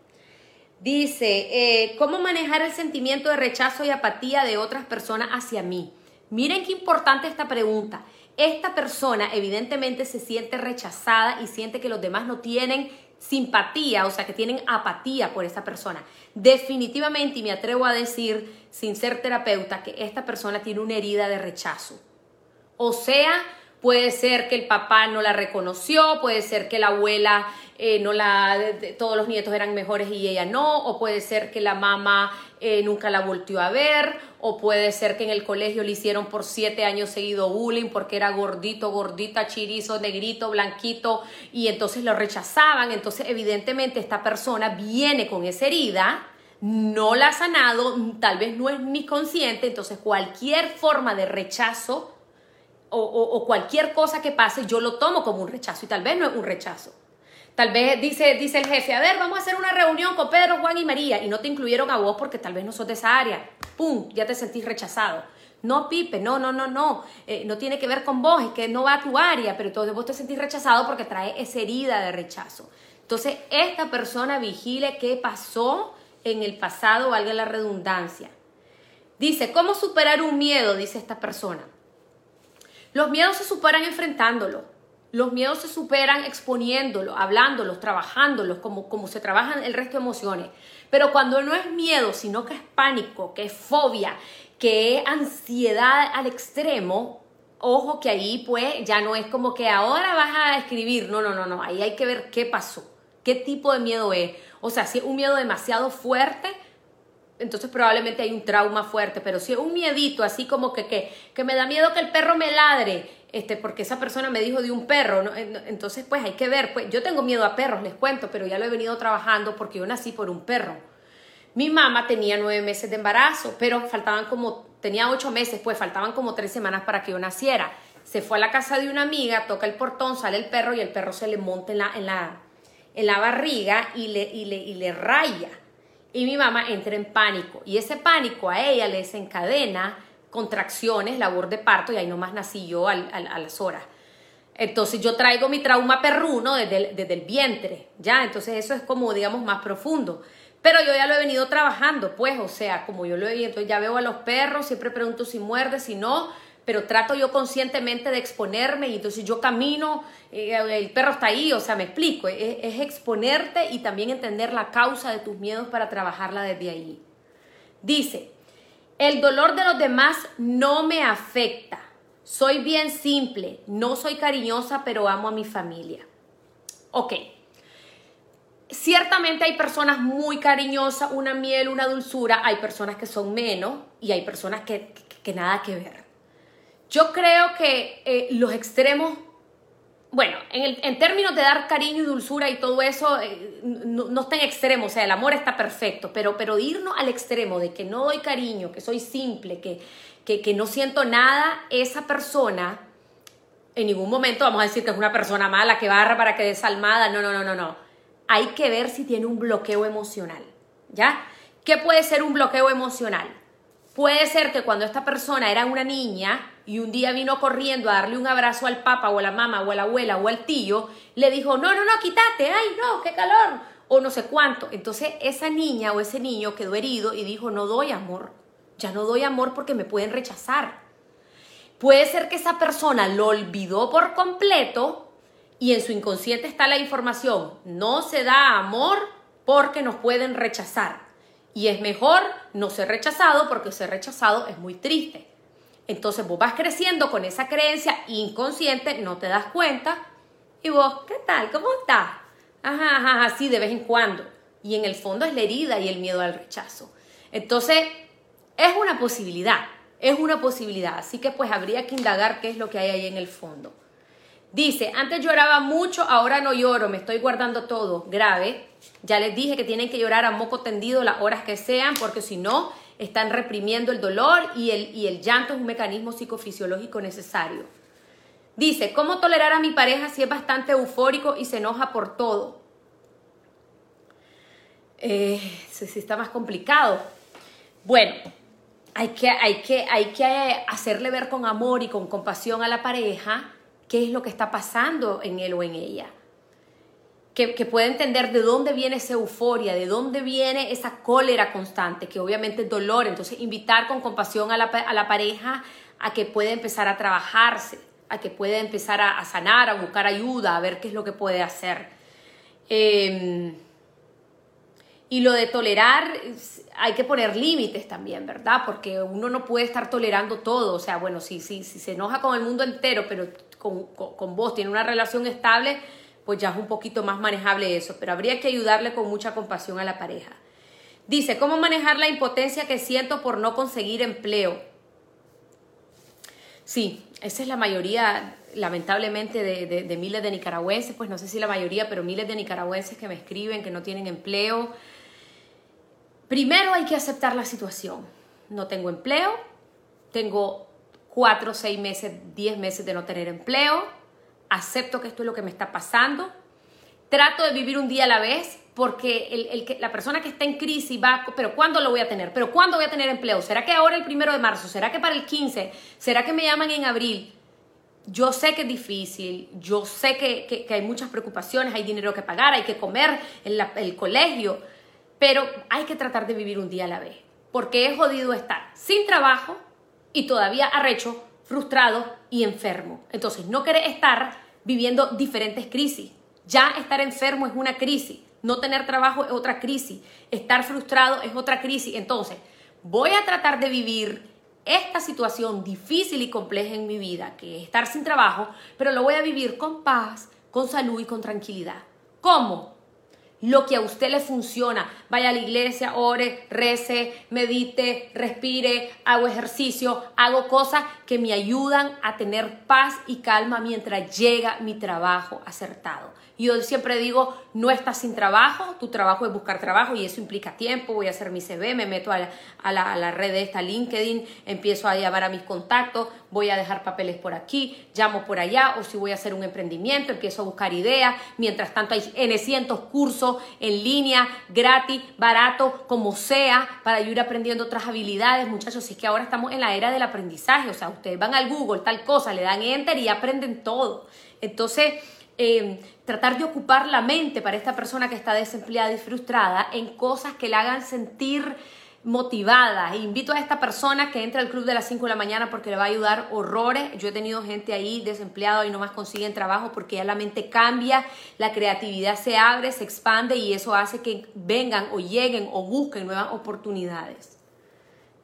Dice, eh, ¿cómo manejar el sentimiento de rechazo y apatía de otras personas hacia mí? Miren qué importante esta pregunta. Esta persona evidentemente se siente rechazada y siente que los demás no tienen simpatía, o sea, que tienen apatía por esa persona. Definitivamente, y me atrevo a decir, sin ser terapeuta, que esta persona tiene una herida de rechazo. O sea, puede ser que el papá no la reconoció, puede ser que la abuela eh, no la, todos los nietos eran mejores y ella no, o puede ser que la mamá eh, nunca la volvió a ver, o puede ser que en el colegio le hicieron por siete años seguido bullying porque era gordito, gordita, chirizo, negrito, blanquito, y entonces lo rechazaban. Entonces, evidentemente, esta persona viene con esa herida, no la ha sanado, tal vez no es ni consciente, entonces cualquier forma de rechazo o, cualquier cosa que pase, yo lo tomo como un rechazo y tal vez no es un rechazo. Tal vez dice, dice el jefe, a ver, vamos a hacer una reunión con Pedro, Juan y María y no te incluyeron a vos porque tal vez no sos de esa área. ¡Pum! Ya te sentís rechazado. No, Pipe, no, no, no, no. Eh, no tiene que ver con vos, es que no va a tu área, pero entonces vos te sentís rechazado porque trae esa herida de rechazo. Entonces, esta persona vigile qué pasó en el pasado, valga la redundancia. Dice, ¿cómo superar un miedo? Dice esta persona. Los miedos se superan enfrentándolo. Los miedos se superan exponiéndolos, hablándolos, trabajándolos, como, como se trabajan el resto de emociones. Pero cuando no es miedo, sino que es pánico, que es fobia, que es ansiedad al extremo, ojo que ahí pues ya no es como que ahora vas a escribir, no, no, no, no, ahí hay que ver qué pasó, qué tipo de miedo es. O sea, si es un miedo demasiado fuerte, entonces probablemente hay un trauma fuerte, pero si es un miedito así como que, que, que me da miedo que el perro me ladre, este, porque esa persona me dijo de un perro, entonces pues hay que ver, pues yo tengo miedo a perros, les cuento, pero ya lo he venido trabajando porque yo nací por un perro. Mi mamá tenía nueve meses de embarazo, pero faltaban como, tenía ocho meses, pues faltaban como tres semanas para que yo naciera. Se fue a la casa de una amiga, toca el portón, sale el perro y el perro se le monta en la, en la, en la barriga y le, y, le, y le raya. Y mi mamá entra en pánico. Y ese pánico a ella le desencadena contracciones, labor de parto, y ahí nomás nací yo a las horas. Entonces yo traigo mi trauma perruno desde el, desde el vientre, ¿ya? Entonces eso es como, digamos, más profundo. Pero yo ya lo he venido trabajando, pues, o sea, como yo lo he entonces ya veo a los perros, siempre pregunto si muerde, si no, pero trato yo conscientemente de exponerme y entonces yo camino, eh, el perro está ahí, o sea, me explico, es, es exponerte y también entender la causa de tus miedos para trabajarla desde ahí. Dice, el dolor de los demás no me afecta. Soy bien simple, no soy cariñosa, pero amo a mi familia. Ok. Ciertamente hay personas muy cariñosas, una miel, una dulzura, hay personas que son menos y hay personas que, nada que ver. Yo creo que eh, los extremos bueno, en, términos de dar cariño y dulzura y todo eso, eh, no, está en extremo, o sea, el amor está perfecto, pero, pero irnos al extremo de que no doy cariño, que soy simple, que, que, no siento nada, esa persona, en ningún momento vamos a decir que es una persona mala, que barra para que desalmada, no, no, no, no, no. Hay que ver si tiene un bloqueo emocional, ¿ya? ¿Qué puede ser un bloqueo emocional? Puede ser que cuando esta persona era una niña y un día vino corriendo a darle un abrazo al papá o a la mamá o a la abuela o al tío, le dijo, no, no, no, quítate, ay, no, qué calor, o no sé cuánto. Entonces esa niña o ese niño quedó herido y dijo, no doy amor, ya no doy amor porque me pueden rechazar. Puede ser que esa persona lo olvidó por completo y en su inconsciente está la información, no se da amor porque nos pueden rechazar. Y es mejor no ser rechazado porque ser rechazado es muy triste. Entonces vos vas creciendo con esa creencia inconsciente, no te das cuenta. Y vos, ¿qué tal? ¿Cómo estás? Ajá, ajá, así de vez en cuando. Y en el fondo es la herida y el miedo al rechazo. Entonces, es una posibilidad, es una posibilidad. Así que pues habría que indagar qué es lo que hay ahí en el fondo. Dice, antes lloraba mucho, ahora no lloro, me estoy guardando todo. Grave. Ya les dije que tienen que llorar a moco tendido las horas que sean, porque si no, están reprimiendo el dolor y el, y el llanto es un mecanismo psicofisiológico necesario. Dice, ¿cómo tolerar a mi pareja si es bastante eufórico y se enoja por todo? Eh, si está más complicado. Bueno, hay que, hay, que, hay que hacerle ver con amor y con compasión a la pareja qué es lo que está pasando en él o en ella. Que, que pueda entender de dónde viene esa euforia, de dónde viene esa cólera constante, que obviamente es dolor. Entonces, invitar con compasión a la, a la pareja a que pueda empezar a trabajarse, a que pueda empezar a, sanar, a buscar ayuda, a ver qué es lo que puede hacer. Em, y lo de tolerar, hay que poner límites también, ¿verdad? Porque uno no puede estar tolerando todo. O sea, bueno, si, si, si se enoja con el mundo entero, pero con, con vos, tiene una relación estable, pues ya es un poquito más manejable eso, pero habría que ayudarle con mucha compasión a la pareja. Dice, ¿cómo manejar la impotencia que siento por no conseguir empleo? Sí, esa es la mayoría, lamentablemente, de, miles de nicaragüenses, pues no sé si la mayoría, pero miles de nicaragüenses que me escriben que no tienen empleo. Primero hay que aceptar la situación. No tengo empleo, tengo cuatro, seis meses, diez meses de no tener empleo, acepto que esto es lo que me está pasando, trato de vivir un día a la vez, porque el, la persona que está en crisis va, pero ¿cuándo lo voy a tener? ¿Pero cuándo voy a tener empleo? ¿Será que ahora el primero de marzo? ¿Será que para el 15? ¿Será que me llaman en abril? Yo sé que es difícil, yo sé que, hay muchas preocupaciones, hay dinero que pagar, hay que comer en el colegio, pero hay que tratar de vivir un día a la vez, porque es jodido estar sin trabajo y todavía arrecho, frustrado y enfermo. Entonces, no querés estar viviendo diferentes crisis. Ya estar enfermo es una crisis. No tener trabajo es otra crisis. Estar frustrado es otra crisis. Entonces, voy a tratar de vivir esta situación difícil y compleja en mi vida, que es estar sin trabajo, pero lo voy a vivir con paz, con salud y con tranquilidad. ¿Cómo? Lo que a usted le funciona. Vaya a la iglesia, ore, rece, medite, respire, hago ejercicio, hago cosas que me ayudan a tener paz y calma mientras llega mi trabajo acertado. Yo siempre digo, no estás sin trabajo, tu trabajo es buscar trabajo y eso implica tiempo, voy a hacer mi CV, me meto a la, red de esta LinkedIn, empiezo a llamar a mis contactos, voy a dejar papeles por aquí, llamo por allá, o si voy a hacer un emprendimiento, empiezo a buscar ideas, mientras tanto hay N cientos cursos en línea, gratis, barato, como sea, para ir aprendiendo otras habilidades, muchachos, es que ahora estamos en la era del aprendizaje, o sea, ustedes van al Google, tal cosa, le dan enter y aprenden todo. Entonces, Em, tratar de ocupar la mente para esta persona que está desempleada y frustrada en cosas que le hagan sentir motivada. Invito a esta persona que entre al club de las 5 de la mañana porque le va a ayudar horrores. Yo he tenido gente ahí desempleada y no más consiguen trabajo porque ya la mente cambia, la creatividad se abre, se expande y eso hace que vengan o lleguen o busquen nuevas oportunidades.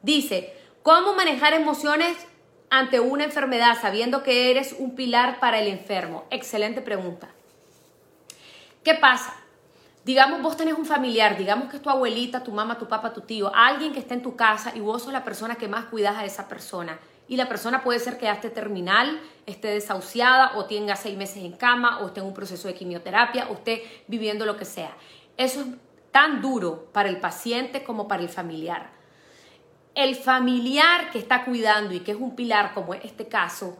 Dice, ¿cómo manejar emociones ante una enfermedad sabiendo que eres un pilar para el enfermo? Excelente pregunta. ¿Qué pasa? Digamos, vos tenés un familiar, digamos que es tu abuelita, tu mamá, tu papá, tu tío, alguien que está en tu casa y vos sos la persona que más cuidas a esa persona. Y la persona puede ser que ya esté terminal, esté desahuciada o tenga seis meses en cama o esté en un proceso de quimioterapia o esté viviendo lo que sea. Eso es tan duro para el paciente como para el familiar el familiar que está cuidando y que es un pilar como este caso,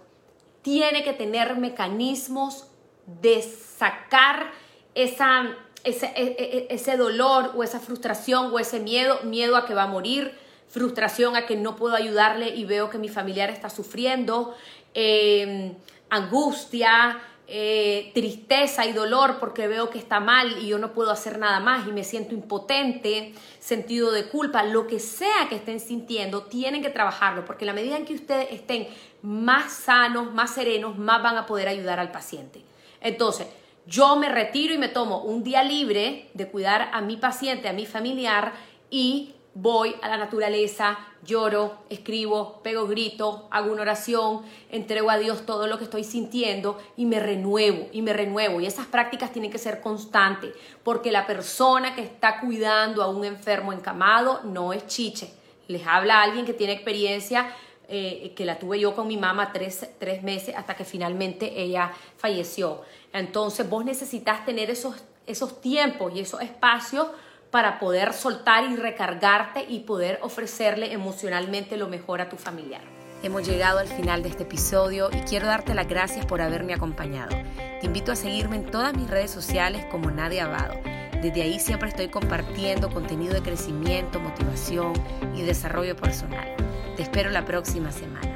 tiene que tener mecanismos de sacar esa, ese, e, e, e, ese, dolor o esa frustración o ese miedo, miedo a que va a morir, frustración a que no puedo ayudarle y veo que mi familiar está sufriendo, eh, angustia, eh, tristeza y dolor porque veo que está mal y yo no puedo hacer nada más y me siento impotente, sentido de culpa, lo que sea que estén sintiendo, tienen que trabajarlo porque la medida en que ustedes estén más sanos, más serenos, más van a poder ayudar al paciente. Entonces, yo me retiro y me tomo un día libre de cuidar a mi paciente, a mi familiar y voy a la naturaleza, lloro, escribo, pego grito, hago una oración, entrego a Dios todo lo que estoy sintiendo y me renuevo y me renuevo. Y esas prácticas tienen que ser constantes porque la persona que está cuidando a un enfermo encamado no es chiche. Les habla alguien que tiene experiencia, eh, que la tuve yo con mi mamá tres, tres meses hasta que finalmente ella falleció. Entonces vos necesitas tener esos, esos tiempos y esos espacios para poder soltar y recargarte y poder ofrecerle emocionalmente lo mejor a tu familiar. Hemos llegado al final de este episodio y quiero darte las gracias por haberme acompañado. Te invito a seguirme en todas mis redes sociales como Nadia Abado. Desde ahí siempre estoy compartiendo contenido de crecimiento, motivación y desarrollo personal. Te espero la próxima semana.